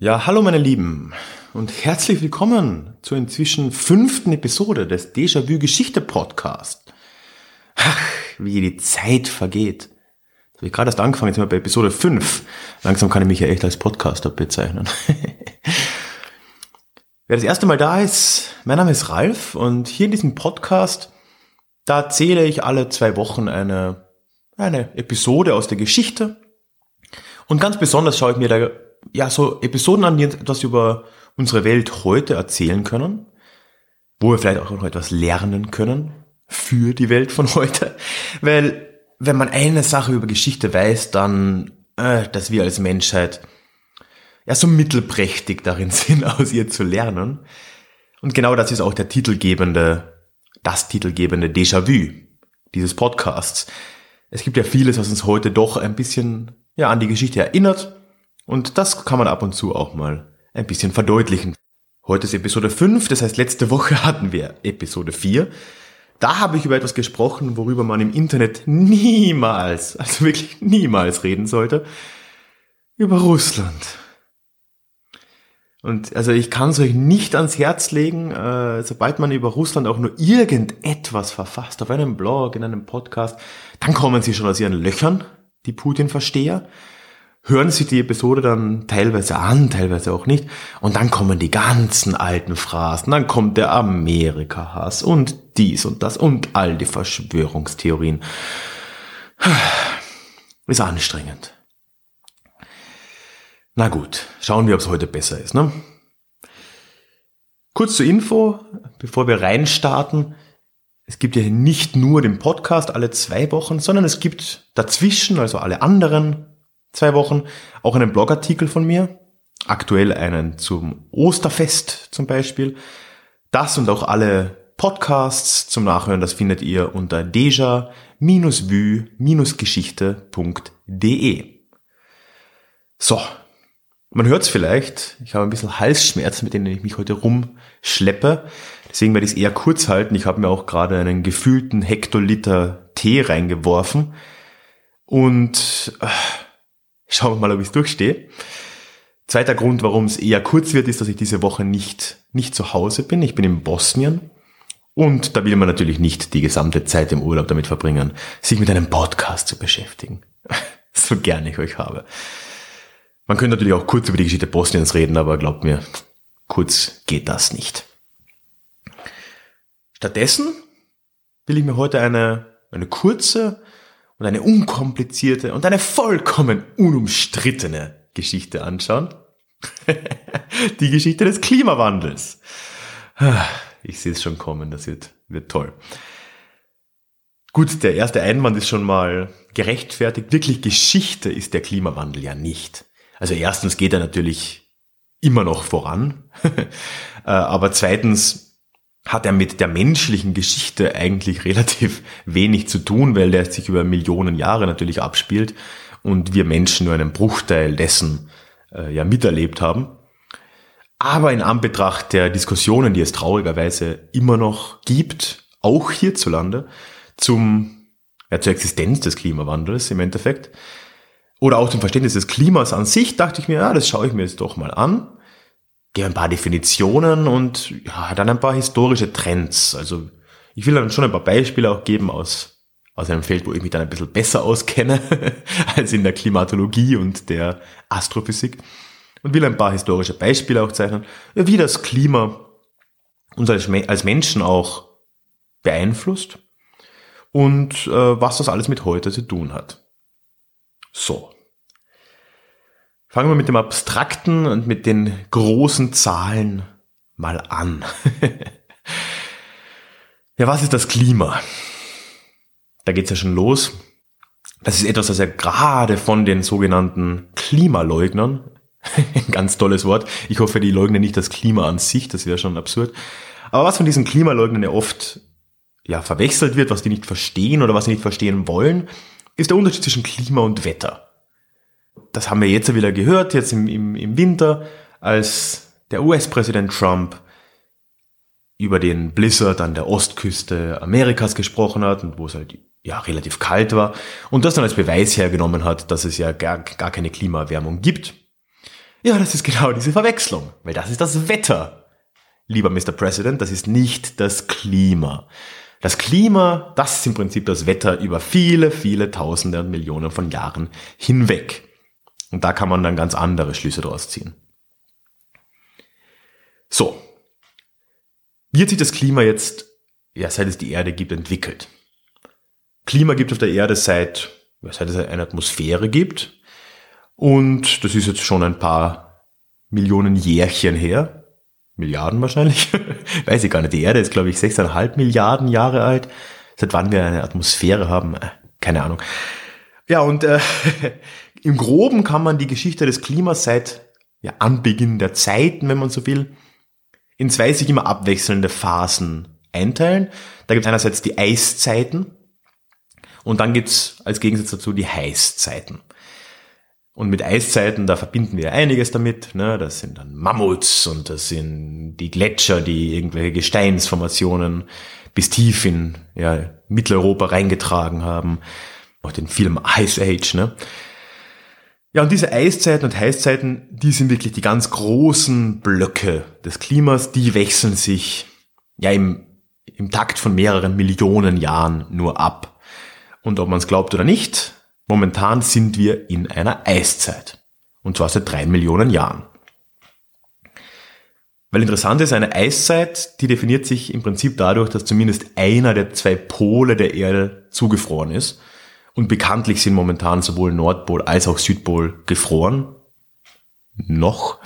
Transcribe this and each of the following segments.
Ja, hallo meine Lieben und herzlich willkommen zur inzwischen fünften Episode des Déjà-vu Geschichte Podcast. Ach, wie die Zeit vergeht. Habe ich gerade erst angefangen, jetzt sind wir bei Episode 5. Langsam kann ich mich ja echt als Podcaster bezeichnen. Wer das erste Mal da ist, mein Name ist Ralf und hier in diesem Podcast, da erzähle ich alle zwei Wochen eine, eine Episode aus der Geschichte. Und ganz besonders schaue ich mir da ja, so Episoden an, die etwas über unsere Welt heute erzählen können, wo wir vielleicht auch noch etwas lernen können für die Welt von heute. Weil wenn man eine Sache über Geschichte weiß, dann, äh, dass wir als Menschheit ja so mittelprächtig darin sind, aus ihr zu lernen. Und genau das ist auch der titelgebende, das titelgebende Déjà-vu dieses Podcasts. Es gibt ja vieles, was uns heute doch ein bisschen ja, an die Geschichte erinnert und das kann man ab und zu auch mal ein bisschen verdeutlichen. Heute ist Episode 5, das heißt letzte Woche hatten wir Episode 4. Da habe ich über etwas gesprochen, worüber man im Internet niemals, also wirklich niemals reden sollte. Über Russland. Und also ich kann es euch nicht ans Herz legen, äh, sobald man über Russland auch nur irgendetwas verfasst, auf einem Blog, in einem Podcast, dann kommen sie schon aus ihren Löchern, die Putin-Versteher hören sich die Episode dann teilweise an, teilweise auch nicht. Und dann kommen die ganzen alten Phrasen. Dann kommt der Amerika-Hass und dies und das und all die Verschwörungstheorien. Ist anstrengend. Na gut, schauen wir, ob es heute besser ist. Ne? Kurz zur Info, bevor wir reinstarten. Es gibt ja nicht nur den Podcast alle zwei Wochen, sondern es gibt dazwischen, also alle anderen zwei Wochen, auch einen Blogartikel von mir, aktuell einen zum Osterfest zum Beispiel. Das und auch alle Podcasts zum Nachhören, das findet ihr unter deja-vue-geschichte.de. So, man hört es vielleicht, ich habe ein bisschen Halsschmerzen, mit denen ich mich heute rumschleppe. Deswegen werde ich es eher kurz halten. Ich habe mir auch gerade einen gefühlten Hektoliter Tee reingeworfen. Und äh, Schauen wir mal, ob ich es durchstehe. Zweiter Grund, warum es eher kurz wird, ist, dass ich diese Woche nicht, nicht zu Hause bin. Ich bin in Bosnien. Und da will man natürlich nicht die gesamte Zeit im Urlaub damit verbringen, sich mit einem Podcast zu beschäftigen. so gerne ich euch habe. Man könnte natürlich auch kurz über die Geschichte Bosniens reden, aber glaubt mir, kurz geht das nicht. Stattdessen will ich mir heute eine, eine kurze, und eine unkomplizierte und eine vollkommen unumstrittene Geschichte anschauen. Die Geschichte des Klimawandels. Ich sehe es schon kommen, das wird, wird toll. Gut, der erste Einwand ist schon mal gerechtfertigt. Wirklich Geschichte ist der Klimawandel ja nicht. Also erstens geht er natürlich immer noch voran, äh, aber zweitens hat er mit der menschlichen Geschichte eigentlich relativ wenig zu tun, weil der sich über Millionen Jahre natürlich abspielt und wir Menschen nur einen Bruchteil dessen äh, ja miterlebt haben. Aber in Anbetracht der Diskussionen, die es traurigerweise immer noch gibt, auch hierzulande, zum, ja, zur Existenz des Klimawandels im Endeffekt, oder auch zum Verständnis des Klimas an sich, dachte ich mir, ja, das schaue ich mir jetzt doch mal an gebe ein paar Definitionen und ja, dann ein paar historische Trends. Also ich will dann schon ein paar Beispiele auch geben aus, aus einem Feld, wo ich mich dann ein bisschen besser auskenne als in der Klimatologie und der Astrophysik. Und will ein paar historische Beispiele auch zeichnen, wie das Klima uns als, als Menschen auch beeinflusst und äh, was das alles mit heute zu tun hat. So, Fangen wir mit dem Abstrakten und mit den großen Zahlen mal an. ja, was ist das Klima? Da geht's ja schon los. Das ist etwas, das ja gerade von den sogenannten Klimaleugnern Ein ganz tolles Wort. Ich hoffe, die leugnen nicht das Klima an sich, das wäre schon absurd. Aber was von diesen Klimaleugnern ja oft ja, verwechselt wird, was die nicht verstehen oder was sie nicht verstehen wollen, ist der Unterschied zwischen Klima und Wetter. Das haben wir jetzt wieder gehört, jetzt im, im, im Winter, als der US-Präsident Trump über den Blizzard an der Ostküste Amerikas gesprochen hat und wo es halt ja relativ kalt war und das dann als Beweis hergenommen hat, dass es ja gar, gar keine Klimaerwärmung gibt. Ja, das ist genau diese Verwechslung, weil das ist das Wetter. Lieber Mr. President, das ist nicht das Klima. Das Klima, das ist im Prinzip das Wetter über viele, viele Tausende und Millionen von Jahren hinweg. Und da kann man dann ganz andere Schlüsse draus ziehen. So. Wie hat sich das Klima jetzt, ja, seit es die Erde gibt, entwickelt? Klima gibt auf der Erde seit, seit es eine Atmosphäre gibt. Und das ist jetzt schon ein paar Millionen Jährchen her. Milliarden wahrscheinlich. Weiß ich gar nicht. Die Erde ist, glaube ich, 6,5 Milliarden Jahre alt. Seit wann wir eine Atmosphäre haben, äh, keine Ahnung. Ja, und äh, im Groben kann man die Geschichte des Klimas seit ja, Anbeginn der Zeiten, wenn man so will, in zwei sich immer abwechselnde Phasen einteilen. Da gibt es einerseits die Eiszeiten und dann gibt's als Gegensatz dazu die Heißzeiten. Und mit Eiszeiten, da verbinden wir einiges damit. Ne? Das sind dann Mammuts und das sind die Gletscher, die irgendwelche Gesteinsformationen bis tief in ja, Mitteleuropa reingetragen haben. Auch den Film Ice Age. Ne? Ja, und diese Eiszeiten und Heißzeiten, die sind wirklich die ganz großen Blöcke des Klimas. Die wechseln sich ja im, im Takt von mehreren Millionen Jahren nur ab. Und ob man es glaubt oder nicht, Momentan sind wir in einer Eiszeit. Und zwar seit drei Millionen Jahren. Weil interessant ist, eine Eiszeit, die definiert sich im Prinzip dadurch, dass zumindest einer der zwei Pole der Erde zugefroren ist. Und bekanntlich sind momentan sowohl Nordpol als auch Südpol gefroren. Noch.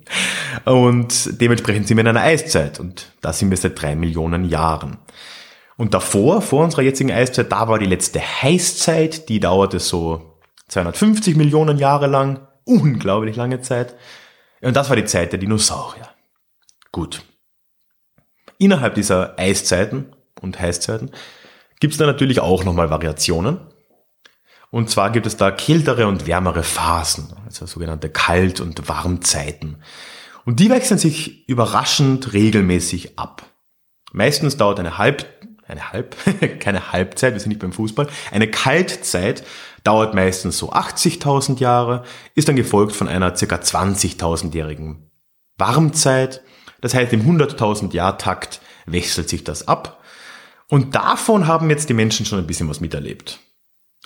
und dementsprechend sind wir in einer Eiszeit. Und da sind wir seit drei Millionen Jahren. Und davor, vor unserer jetzigen Eiszeit, da war die letzte Heißzeit, die dauerte so 250 Millionen Jahre lang. Unglaublich lange Zeit. Und das war die Zeit der Dinosaurier. Gut. Innerhalb dieser Eiszeiten und Heißzeiten gibt es da natürlich auch nochmal Variationen. Und zwar gibt es da kältere und wärmere Phasen, also sogenannte Kalt- und Warmzeiten. Und die wechseln sich überraschend regelmäßig ab. Meistens dauert eine Halb eine Halb, keine Halbzeit, wir sind nicht beim Fußball, eine Kaltzeit dauert meistens so 80.000 Jahre, ist dann gefolgt von einer circa 20.000-jährigen Warmzeit. Das heißt, im 100.000 Jahr Takt wechselt sich das ab. Und davon haben jetzt die Menschen schon ein bisschen was miterlebt.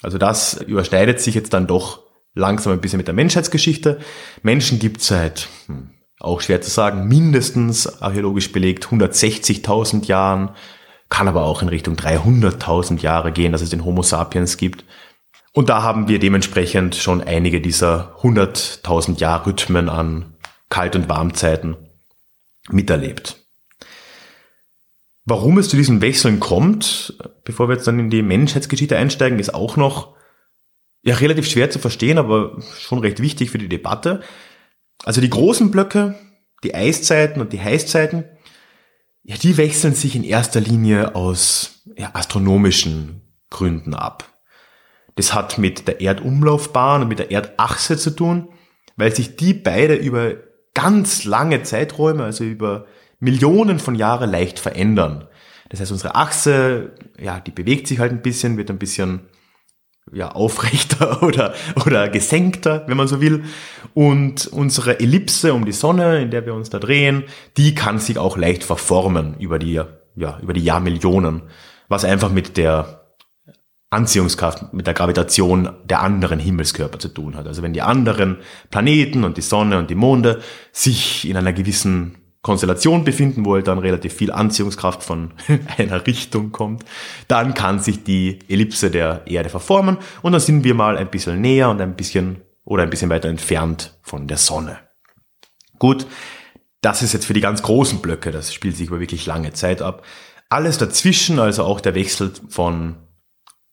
Also das überschneidet sich jetzt dann doch langsam ein bisschen mit der Menschheitsgeschichte. Menschen gibt seit, hm, auch schwer zu sagen, mindestens archäologisch belegt 160.000 Jahren kann aber auch in Richtung 300.000 Jahre gehen, dass es den Homo sapiens gibt. Und da haben wir dementsprechend schon einige dieser 100.000 Jahr Rhythmen an Kalt- und Warmzeiten miterlebt. Warum es zu diesen Wechseln kommt, bevor wir jetzt dann in die Menschheitsgeschichte einsteigen, ist auch noch ja relativ schwer zu verstehen, aber schon recht wichtig für die Debatte. Also die großen Blöcke, die Eiszeiten und die Heißzeiten, ja, die wechseln sich in erster Linie aus ja, astronomischen Gründen ab. Das hat mit der Erdumlaufbahn und mit der Erdachse zu tun, weil sich die beide über ganz lange Zeiträume, also über Millionen von Jahren leicht verändern. Das heißt, unsere Achse, ja, die bewegt sich halt ein bisschen, wird ein bisschen ja, aufrechter oder, oder gesenkter, wenn man so will. Und unsere Ellipse um die Sonne, in der wir uns da drehen, die kann sich auch leicht verformen über die, ja, über die Jahrmillionen, was einfach mit der Anziehungskraft, mit der Gravitation der anderen Himmelskörper zu tun hat. Also wenn die anderen Planeten und die Sonne und die Monde sich in einer gewissen Konstellation befinden, wo halt dann relativ viel Anziehungskraft von einer Richtung kommt, dann kann sich die Ellipse der Erde verformen und dann sind wir mal ein bisschen näher und ein bisschen oder ein bisschen weiter entfernt von der Sonne. Gut, das ist jetzt für die ganz großen Blöcke, das spielt sich über wirklich lange Zeit ab. Alles dazwischen, also auch der Wechsel von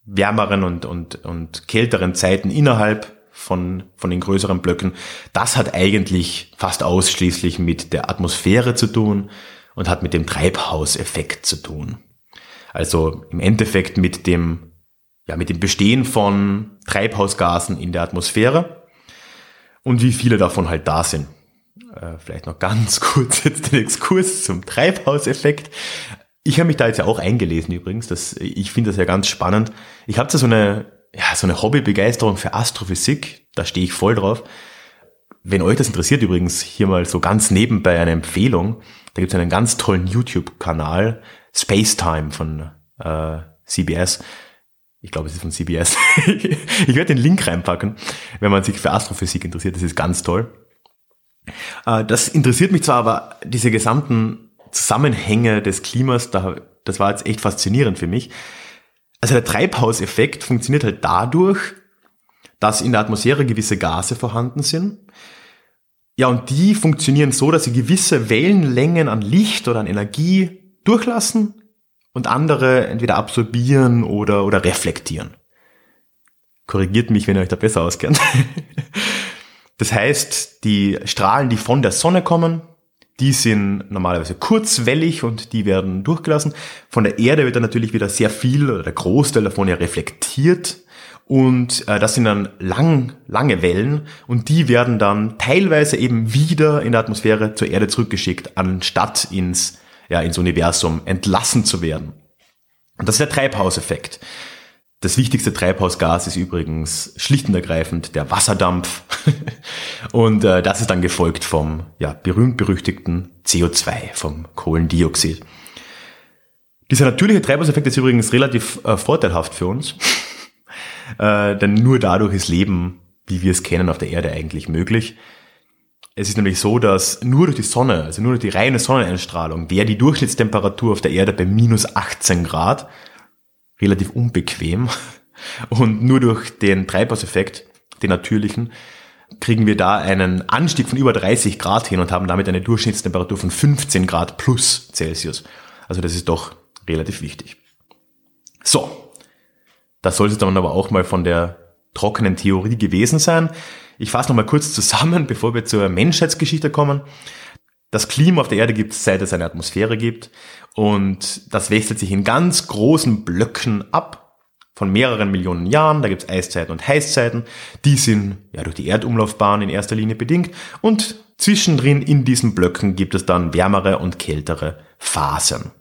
wärmeren und, und, und kälteren Zeiten innerhalb von, von den größeren Blöcken, das hat eigentlich fast ausschließlich mit der Atmosphäre zu tun und hat mit dem Treibhauseffekt zu tun. Also im Endeffekt mit dem, ja, mit dem Bestehen von Treibhausgasen in der Atmosphäre und wie viele davon halt da sind. Äh, vielleicht noch ganz kurz jetzt den Exkurs zum Treibhauseffekt. Ich habe mich da jetzt ja auch eingelesen übrigens. Das, ich finde das ja ganz spannend. Ich habe da so eine, ja, so eine Hobbybegeisterung für Astrophysik. Da stehe ich voll drauf. Wenn euch das interessiert übrigens, hier mal so ganz nebenbei eine Empfehlung. Da gibt es einen ganz tollen YouTube-Kanal, Spacetime von äh, CBS. Ich glaube, es ist von CBS. ich werde den Link reinpacken, wenn man sich für Astrophysik interessiert. Das ist ganz toll. Äh, das interessiert mich zwar, aber diese gesamten Zusammenhänge des Klimas, da, das war jetzt echt faszinierend für mich. Also der Treibhauseffekt funktioniert halt dadurch, dass in der Atmosphäre gewisse Gase vorhanden sind. Ja, und die funktionieren so, dass sie gewisse Wellenlängen an Licht oder an Energie durchlassen und andere entweder absorbieren oder, oder reflektieren. Korrigiert mich, wenn ihr euch da besser auskennt. Das heißt, die Strahlen, die von der Sonne kommen, die sind normalerweise kurzwellig und die werden durchgelassen. Von der Erde wird dann natürlich wieder sehr viel oder der Großteil davon ja reflektiert. Und äh, das sind dann lang, lange Wellen und die werden dann teilweise eben wieder in der Atmosphäre zur Erde zurückgeschickt, anstatt ins, ja, ins Universum entlassen zu werden. Und das ist der Treibhauseffekt. Das wichtigste Treibhausgas ist übrigens schlicht und ergreifend der Wasserdampf. und äh, das ist dann gefolgt vom ja, berühmt-berüchtigten CO2, vom Kohlendioxid. Dieser natürliche Treibhauseffekt ist übrigens relativ äh, vorteilhaft für uns. äh, denn nur dadurch ist Leben, wie wir es kennen, auf der Erde eigentlich möglich. Es ist nämlich so, dass nur durch die Sonne, also nur durch die reine Sonneneinstrahlung, wäre die Durchschnittstemperatur auf der Erde bei minus 18 Grad relativ unbequem. Und nur durch den Treibhauseffekt, den natürlichen, kriegen wir da einen Anstieg von über 30 Grad hin und haben damit eine Durchschnittstemperatur von 15 Grad plus Celsius. Also das ist doch relativ wichtig. So, das soll es dann aber auch mal von der trockenen Theorie gewesen sein. Ich fasse nochmal kurz zusammen, bevor wir zur Menschheitsgeschichte kommen. Das Klima auf der Erde gibt es, seit es eine Atmosphäre gibt. Und das wechselt sich in ganz großen Blöcken ab von mehreren Millionen Jahren. Da gibt es Eiszeiten und Heißzeiten. Die sind ja durch die Erdumlaufbahn in erster Linie bedingt. Und zwischendrin in diesen Blöcken gibt es dann wärmere und kältere Phasen.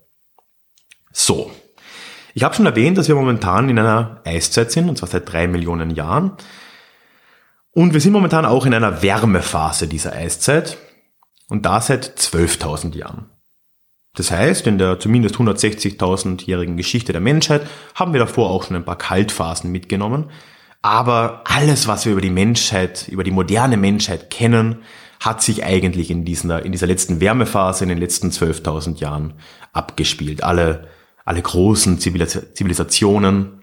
So. Ich habe schon erwähnt, dass wir momentan in einer Eiszeit sind, und zwar seit drei Millionen Jahren. Und wir sind momentan auch in einer Wärmephase dieser Eiszeit. Und da seit 12.000 Jahren. Das heißt, in der zumindest 160.000-jährigen Geschichte der Menschheit haben wir davor auch schon ein paar Kaltphasen mitgenommen. Aber alles, was wir über die Menschheit, über die moderne Menschheit kennen, hat sich eigentlich in dieser, in dieser letzten Wärmephase, in den letzten 12.000 Jahren abgespielt. Alle, alle großen Zivilisationen,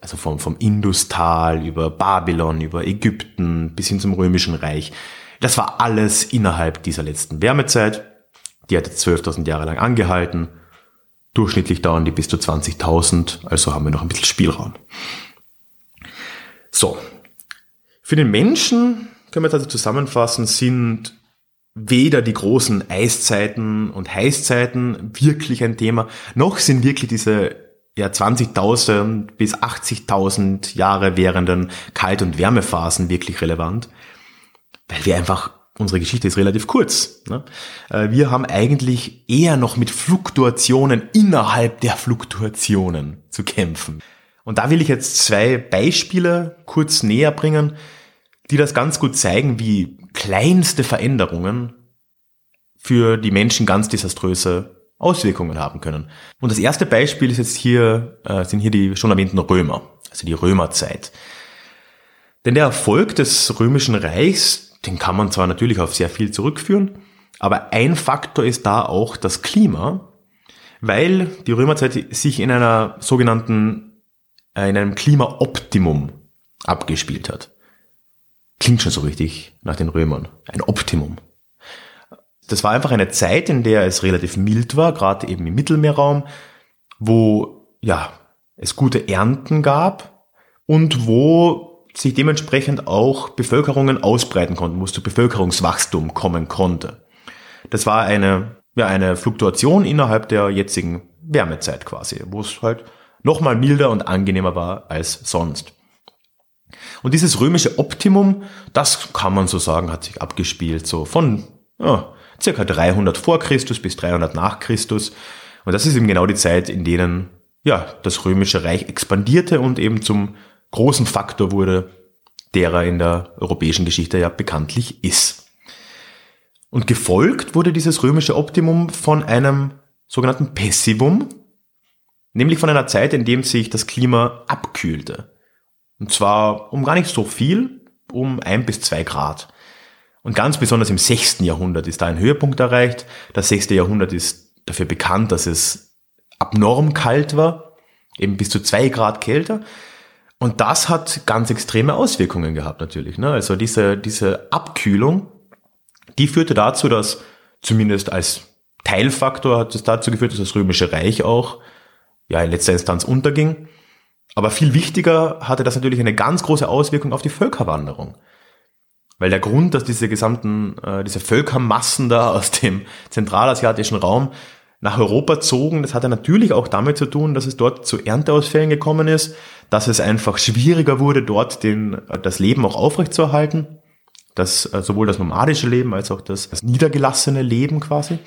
also vom, vom Industal über Babylon, über Ägypten bis hin zum Römischen Reich, das war alles innerhalb dieser letzten Wärmezeit. Die hat jetzt 12.000 Jahre lang angehalten. Durchschnittlich dauern die bis zu 20.000, also haben wir noch ein bisschen Spielraum. So. Für den Menschen können wir jetzt also zusammenfassen, sind weder die großen Eiszeiten und Heißzeiten wirklich ein Thema, noch sind wirklich diese ja, 20.000 bis 80.000 Jahre währenden Kalt- und Wärmephasen wirklich relevant, weil wir einfach unsere Geschichte ist relativ kurz. Ne? Äh, wir haben eigentlich eher noch mit Fluktuationen innerhalb der Fluktuationen zu kämpfen. Und da will ich jetzt zwei Beispiele kurz näher bringen, die das ganz gut zeigen, wie kleinste Veränderungen für die Menschen ganz desaströse Auswirkungen haben können. Und das erste Beispiel ist jetzt hier, äh, sind hier die schon erwähnten Römer, also die Römerzeit. Denn der Erfolg des römischen Reichs den kann man zwar natürlich auf sehr viel zurückführen, aber ein Faktor ist da auch das Klima, weil die Römerzeit sich in einer sogenannten, äh, in einem Klimaoptimum abgespielt hat. Klingt schon so richtig nach den Römern. Ein Optimum. Das war einfach eine Zeit, in der es relativ mild war, gerade eben im Mittelmeerraum, wo, ja, es gute Ernten gab und wo sich dementsprechend auch Bevölkerungen ausbreiten konnten, wo es zu Bevölkerungswachstum kommen konnte. Das war eine, ja, eine Fluktuation innerhalb der jetzigen Wärmezeit quasi, wo es halt nochmal milder und angenehmer war als sonst. Und dieses römische Optimum, das kann man so sagen, hat sich abgespielt, so von ja, circa 300 vor Christus bis 300 nach Christus. Und das ist eben genau die Zeit, in denen ja, das römische Reich expandierte und eben zum großen Faktor wurde, der er in der europäischen Geschichte ja bekanntlich ist. Und gefolgt wurde dieses römische Optimum von einem sogenannten Pessivum, nämlich von einer Zeit, in dem sich das Klima abkühlte. Und zwar um gar nicht so viel, um ein bis zwei Grad. Und ganz besonders im sechsten Jahrhundert ist da ein Höhepunkt erreicht. Das sechste Jahrhundert ist dafür bekannt, dass es abnorm kalt war, eben bis zu zwei Grad kälter. Und das hat ganz extreme Auswirkungen gehabt natürlich. Ne? Also diese, diese Abkühlung, die führte dazu, dass zumindest als Teilfaktor hat es dazu geführt, dass das Römische Reich auch ja, in letzter Instanz unterging. Aber viel wichtiger hatte das natürlich eine ganz große Auswirkung auf die Völkerwanderung. Weil der Grund, dass diese gesamten, äh, diese Völkermassen da aus dem zentralasiatischen Raum nach Europa zogen, das hatte natürlich auch damit zu tun, dass es dort zu Ernteausfällen gekommen ist, dass es einfach schwieriger wurde, dort den, das Leben auch aufrechtzuerhalten. Das, äh, sowohl das nomadische Leben als auch das, das niedergelassene Leben quasi.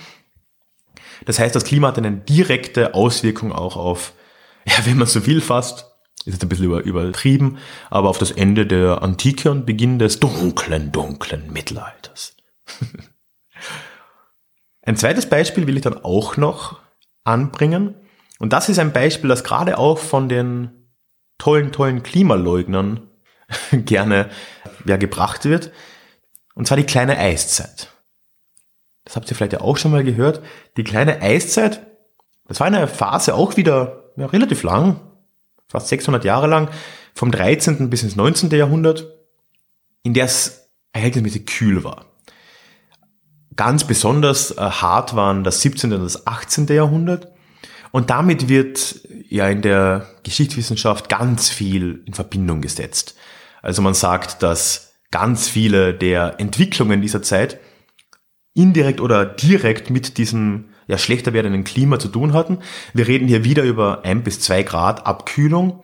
Das heißt, das Klima hat eine direkte Auswirkung auch auf, ja, wenn man so will fast, ist jetzt ein bisschen übertrieben, aber auf das Ende der Antike und Beginn des dunklen, dunklen Mittelalters. ein zweites Beispiel will ich dann auch noch anbringen. Und das ist ein Beispiel, das gerade auch von den tollen, tollen Klimaleugnern gerne ja, gebracht wird. Und zwar die kleine Eiszeit. Das habt ihr vielleicht ja auch schon mal gehört. Die kleine Eiszeit, das war eine Phase auch wieder ja, relativ lang, fast 600 Jahre lang, vom 13. bis ins 19. Jahrhundert, in der es verhältnismäßig kühl war. Ganz besonders äh, hart waren das 17. und das 18. Jahrhundert. Und damit wird ja in der Geschichtswissenschaft ganz viel in Verbindung gesetzt. Also man sagt, dass ganz viele der Entwicklungen dieser Zeit indirekt oder direkt mit diesem ja, schlechter werdenden Klima zu tun hatten. Wir reden hier wieder über ein bis zwei Grad Abkühlung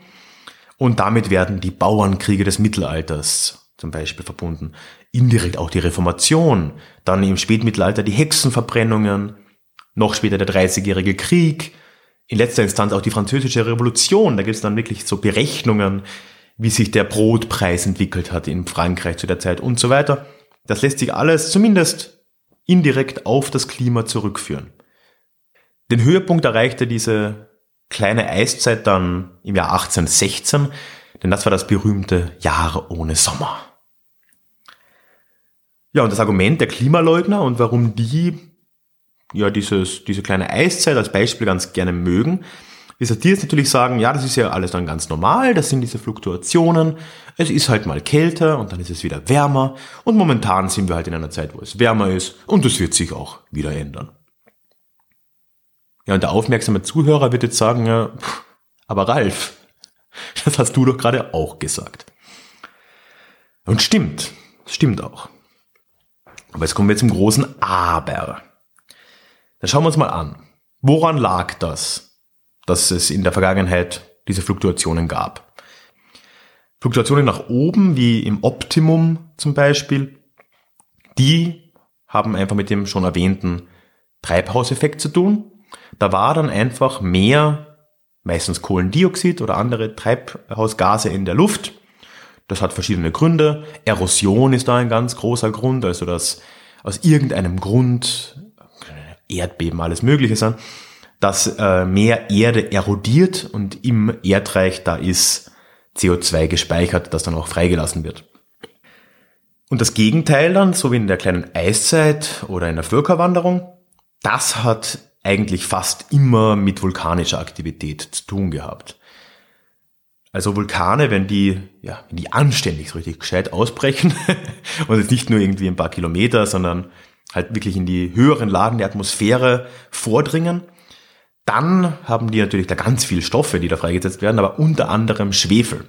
und damit werden die Bauernkriege des Mittelalters zum Beispiel verbunden. Indirekt auch die Reformation, dann im Spätmittelalter die Hexenverbrennungen, noch später der Dreißigjährige Krieg, in letzter Instanz auch die Französische Revolution. Da gibt es dann wirklich so Berechnungen, wie sich der Brotpreis entwickelt hat in Frankreich zu der Zeit und so weiter. Das lässt sich alles zumindest indirekt auf das Klima zurückführen. Den Höhepunkt erreichte diese kleine Eiszeit dann im Jahr 1816, denn das war das berühmte Jahr ohne Sommer. Ja, und das Argument der Klimaleugner und warum die ja dieses, diese kleine Eiszeit als Beispiel ganz gerne mögen, ist, dass die jetzt natürlich sagen, ja, das ist ja alles dann ganz normal, das sind diese Fluktuationen, es ist halt mal kälter und dann ist es wieder wärmer und momentan sind wir halt in einer Zeit, wo es wärmer ist und das wird sich auch wieder ändern. Ja, und der aufmerksame Zuhörer wird jetzt sagen, ja, aber Ralf, das hast du doch gerade auch gesagt. Und stimmt, stimmt auch. Aber jetzt kommen wir zum großen Aber. Dann schauen wir uns mal an. Woran lag das, dass es in der Vergangenheit diese Fluktuationen gab? Fluktuationen nach oben, wie im Optimum zum Beispiel, die haben einfach mit dem schon erwähnten Treibhauseffekt zu tun. Da war dann einfach mehr, meistens Kohlendioxid oder andere Treibhausgase in der Luft. Das hat verschiedene Gründe. Erosion ist da ein ganz großer Grund, also dass aus irgendeinem Grund Erdbeben, alles Mögliche sein, dass äh, mehr Erde erodiert und im Erdreich da ist CO2 gespeichert, das dann auch freigelassen wird. Und das Gegenteil dann, so wie in der kleinen Eiszeit oder in der Völkerwanderung, das hat eigentlich fast immer mit vulkanischer Aktivität zu tun gehabt. Also Vulkane, wenn die, ja, wenn die anständig so richtig gescheit ausbrechen und jetzt nicht nur irgendwie ein paar Kilometer, sondern halt wirklich in die höheren Lagen der Atmosphäre vordringen, dann haben die natürlich da ganz viel Stoffe, die da freigesetzt werden, aber unter anderem Schwefel.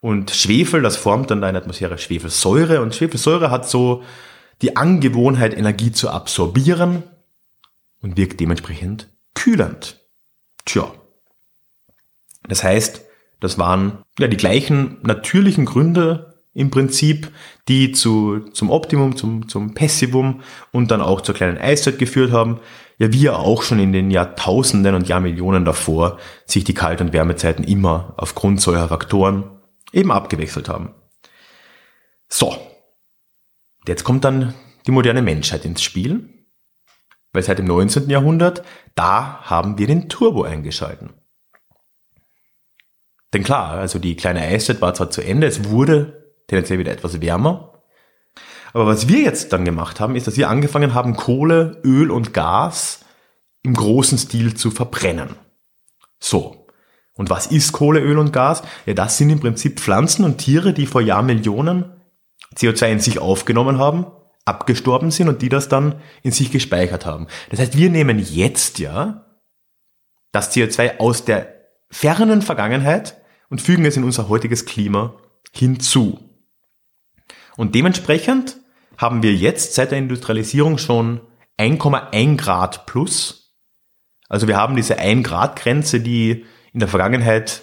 Und Schwefel, das formt dann in der Atmosphäre Schwefelsäure und Schwefelsäure hat so die Angewohnheit, Energie zu absorbieren und wirkt dementsprechend kühlend. Tja. Das heißt, das waren ja die gleichen natürlichen Gründe im Prinzip, die zu, zum Optimum, zum, zum Pessivum und dann auch zur kleinen Eiszeit geführt haben. Ja, wie ja auch schon in den Jahrtausenden und Jahrmillionen davor sich die Kalt- und Wärmezeiten immer aufgrund solcher Faktoren eben abgewechselt haben. So. Jetzt kommt dann die moderne Menschheit ins Spiel. Weil seit dem 19. Jahrhundert, da haben wir den Turbo eingeschalten. Denn klar, also die kleine Eiszeit war zwar zu Ende, es wurde tendenziell wieder etwas wärmer. Aber was wir jetzt dann gemacht haben, ist, dass wir angefangen haben, Kohle, Öl und Gas im großen Stil zu verbrennen. So. Und was ist Kohle, Öl und Gas? Ja, das sind im Prinzip Pflanzen und Tiere, die vor Jahrmillionen CO2 in sich aufgenommen haben, abgestorben sind und die das dann in sich gespeichert haben. Das heißt, wir nehmen jetzt ja das CO2 aus der fernen Vergangenheit und fügen es in unser heutiges Klima hinzu. Und dementsprechend haben wir jetzt seit der Industrialisierung schon 1,1 Grad plus. Also wir haben diese 1 Grad Grenze, die in der Vergangenheit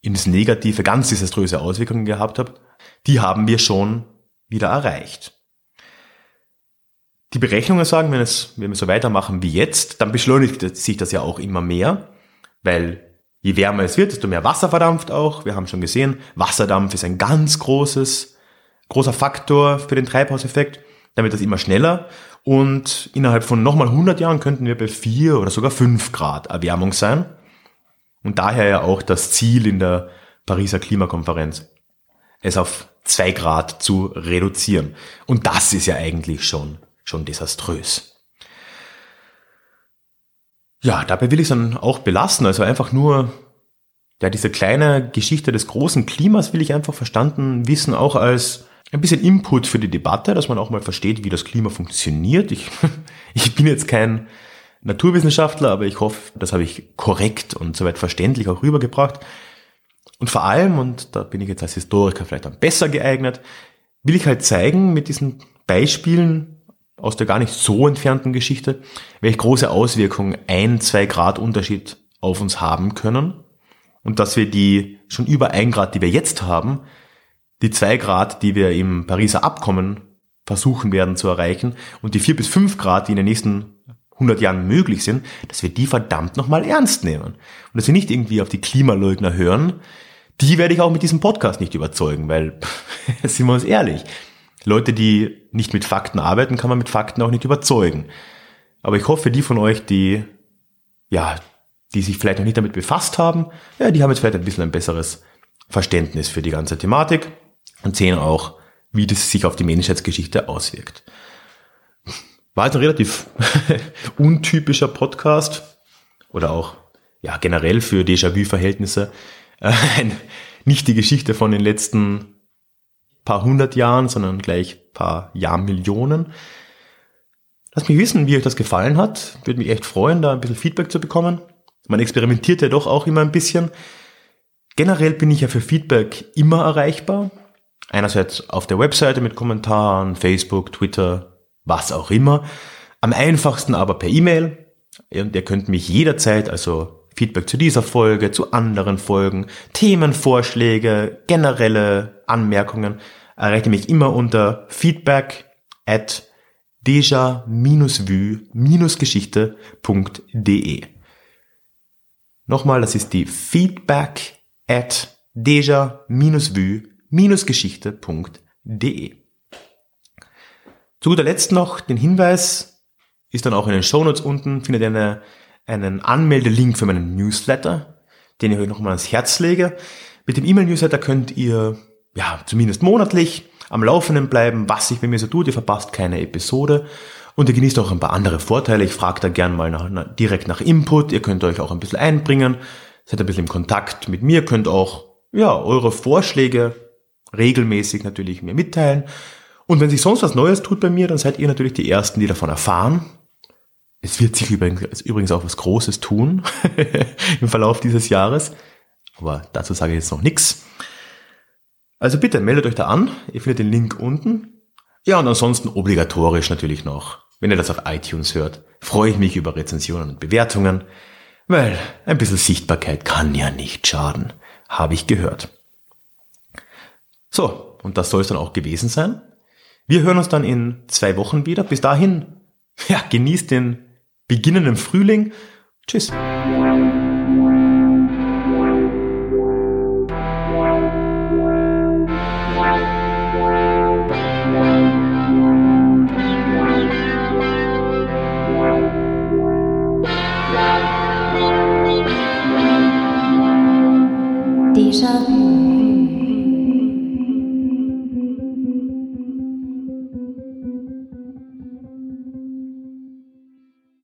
in das Negative ganz desaströse Auswirkungen gehabt hat, die haben wir schon wieder erreicht. Die Berechnungen sagen, wenn, es, wenn wir so weitermachen wie jetzt, dann beschleunigt sich das ja auch immer mehr, weil je wärmer es wird, desto mehr Wasser verdampft auch. Wir haben schon gesehen, Wasserdampf ist ein ganz großes, großer Faktor für den Treibhauseffekt. Dann wird das immer schneller und innerhalb von nochmal 100 Jahren könnten wir bei 4 oder sogar 5 Grad Erwärmung sein. Und daher ja auch das Ziel in der Pariser Klimakonferenz, es auf 2 Grad zu reduzieren. Und das ist ja eigentlich schon, schon desaströs. Ja, dabei will ich es dann auch belassen. Also einfach nur, ja, diese kleine Geschichte des großen Klimas will ich einfach verstanden wissen, auch als ein bisschen Input für die Debatte, dass man auch mal versteht, wie das Klima funktioniert. Ich, ich bin jetzt kein Naturwissenschaftler, aber ich hoffe, das habe ich korrekt und soweit verständlich auch rübergebracht. Und vor allem, und da bin ich jetzt als Historiker vielleicht dann besser geeignet, will ich halt zeigen mit diesen Beispielen, aus der gar nicht so entfernten Geschichte, welche große Auswirkungen ein, zwei Grad Unterschied auf uns haben können und dass wir die schon über ein Grad, die wir jetzt haben, die zwei Grad, die wir im Pariser Abkommen versuchen werden zu erreichen und die vier bis fünf Grad, die in den nächsten 100 Jahren möglich sind, dass wir die verdammt nochmal ernst nehmen und dass wir nicht irgendwie auf die Klimaleugner hören. Die werde ich auch mit diesem Podcast nicht überzeugen, weil, sind wir uns ehrlich, Leute, die nicht mit Fakten arbeiten, kann man mit Fakten auch nicht überzeugen. Aber ich hoffe, die von euch, die, ja, die sich vielleicht noch nicht damit befasst haben, ja, die haben jetzt vielleicht ein bisschen ein besseres Verständnis für die ganze Thematik und sehen auch, wie das sich auf die Menschheitsgeschichte auswirkt. War jetzt ein relativ untypischer Podcast oder auch ja generell für Déjà-vu-Verhältnisse äh, nicht die Geschichte von den letzten paar hundert Jahren, sondern gleich paar Jahrmillionen. Lasst mich wissen, wie euch das gefallen hat. Würde mich echt freuen, da ein bisschen Feedback zu bekommen. Man experimentiert ja doch auch immer ein bisschen. Generell bin ich ja für Feedback immer erreichbar. Einerseits auf der Webseite mit Kommentaren, Facebook, Twitter, was auch immer. Am einfachsten aber per E-Mail. Und ihr könnt mich jederzeit, also Feedback zu dieser Folge, zu anderen Folgen, Themenvorschläge, generelle Anmerkungen, erreicht mich immer unter feedback at deja-vue-geschichte.de. Nochmal, das ist die feedback at deja-vue-geschichte.de. Zu guter Letzt noch den Hinweis, ist dann auch in den Shownotes unten, findet ihr eine, einen Anmeldelink für meinen Newsletter, den ich euch nochmal ans Herz lege. Mit dem E-Mail-Newsletter könnt ihr, ja, zumindest monatlich am Laufenden bleiben, was sich bei mir so tut. Ihr verpasst keine Episode und ihr genießt auch ein paar andere Vorteile. Ich frage da gern mal nach, direkt nach Input. Ihr könnt euch auch ein bisschen einbringen, seid ein bisschen im Kontakt mit mir, könnt auch, ja, eure Vorschläge regelmäßig natürlich mir mitteilen. Und wenn sich sonst was Neues tut bei mir, dann seid ihr natürlich die Ersten, die davon erfahren. Es wird sich übrigens auch was Großes tun im Verlauf dieses Jahres. Aber dazu sage ich jetzt noch nichts. Also bitte meldet euch da an. Ihr findet den Link unten. Ja, und ansonsten obligatorisch natürlich noch. Wenn ihr das auf iTunes hört, freue ich mich über Rezensionen und Bewertungen, weil ein bisschen Sichtbarkeit kann ja nicht schaden, habe ich gehört. So, und das soll es dann auch gewesen sein. Wir hören uns dann in zwei Wochen wieder. Bis dahin, ja, genießt den beginnenden Frühling. Tschüss.